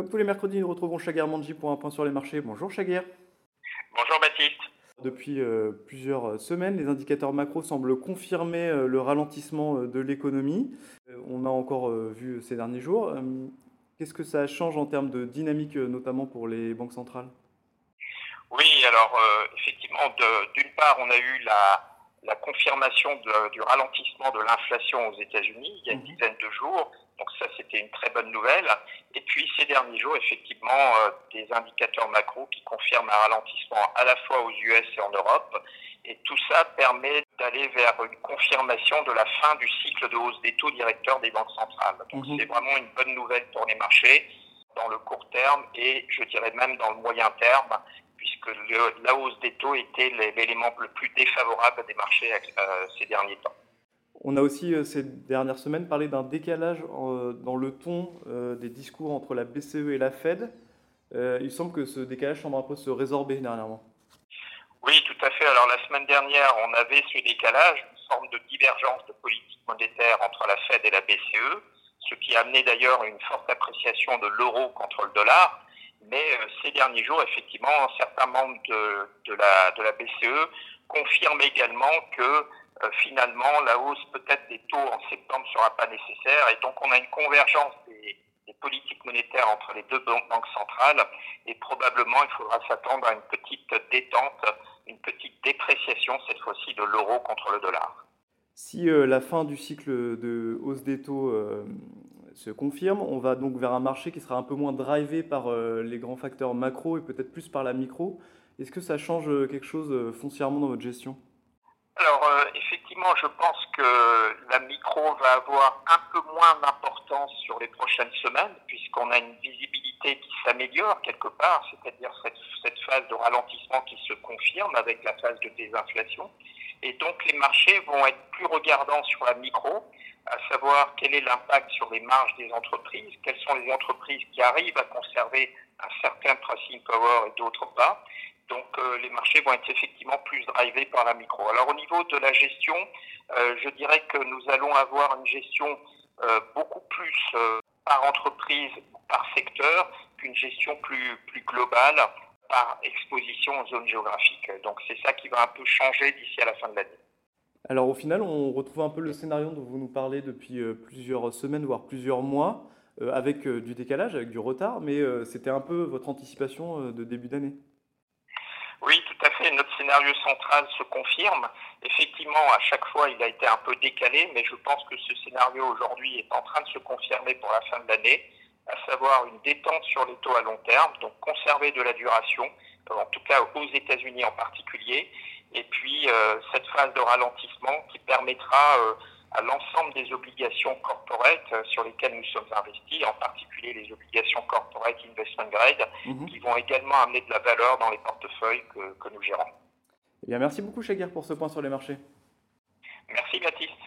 Comme tous les mercredis, nous retrouvons Chaguer Manji pour un point sur les marchés. Bonjour Chaguer. Bonjour Baptiste. Depuis euh, plusieurs semaines, les indicateurs macro semblent confirmer euh, le ralentissement euh, de l'économie. on a encore vu ces derniers jours. Qu'est-ce que ça change en termes de dynamique, notamment pour les banques centrales? Oui, alors effectivement, d'une part, on a eu la, la confirmation du ralentissement de l'inflation aux États-Unis il y a une mhm. dizaine de jours. Donc ça, c'était une très bonne nouvelle. Et puis ces derniers jours, effectivement, euh, des indicateurs macro qui confirment un ralentissement à la fois aux US et en Europe. Et tout ça permet d'aller vers une confirmation de la fin du cycle de hausse des taux directeurs des banques centrales. Donc mhm. c'est vraiment une bonne nouvelle pour les marchés dans le court terme et je dirais même dans le moyen terme puisque la hausse des taux était l'élément le plus défavorable des marchés euh, ces derniers temps. On a aussi euh, ces dernières semaines parlé d'un décalage euh, dans le ton des discours entre la BCE et la Fed. il semble que ce décalage semble un peu se résorber dernièrement. Oui, tout à fait. Alors la semaine dernière, on avait ce décalage, une forme de divergence de politique monétaire entre la Fed et la BCE, ce qui a amené d'ailleurs une forte appréciation de l'euro contre le dollar. Mais euh, ces derniers jours, effectivement, certains membres de, de, la, BCE confirment également que euh, finalement la hausse peut-être des taux en septembre ne sera pas nécessaire. Et donc on a une convergence des, politiques monétaires entre les deux banques centrales. Et probablement il faudra s'attendre à une petite détente, une petite dépréciation cette fois-ci de l'euro contre le dollar. Si euh, la fin du cycle de hausse des taux se confirme. On va donc vers un marché qui sera un peu moins drivé par euh, les grands facteurs macro et peut-être plus par la micro. Est-ce que ça change euh, quelque chose euh, foncièrement dans votre gestion? Alors effectivement, je pense que la micro va avoir un peu moins d'importance sur les prochaines semaines, puisqu'on a une visibilité qui s'améliore quelque part, c'est-à-dire cette, cette, phase de ralentissement qui se confirme avec la phase de désinflation. Et donc les marchés vont être plus regardants sur la micro, à savoir quel est l'impact sur les marges des entreprises, quelles sont les entreprises qui arrivent à conserver un certain pricing power et d'autres pas. Donc euh, les marchés vont être effectivement plus drivés par la micro. Alors au niveau de la gestion, euh, je dirais que nous allons avoir une gestion euh, beaucoup plus par entreprise, par secteur, qu'une gestion plus, plus globale par exposition en zone géographique. Donc c'est ça qui va un peu changer d'ici à la fin de l'année. Alors au final, on retrouve un peu le scénario dont vous nous parlez depuis plusieurs semaines, voire plusieurs mois, avec du décalage, avec du retard, mais c'était un peu votre anticipation de début d'année. Oui, tout à fait. Notre scénario central se confirme. Effectivement, à chaque fois, il a été un peu décalé, mais je pense que ce scénario aujourd'hui est en train de se confirmer pour la fin de l'année, à savoir une détente sur les taux à long terme, donc conserver de la duration, en tout cas aux États-Unis en particulier, et puis euh, cette phase de ralentissement qui permettra euh, à l'ensemble des obligations corporate sur lesquelles nous sommes investis, en particulier les obligations corporate investment grade, mhm. qui vont également amener de la valeur dans les portefeuilles que, que nous gérons. Eh bien, merci beaucoup, Chaguer, pour ce point sur les marchés. Merci, Baptiste.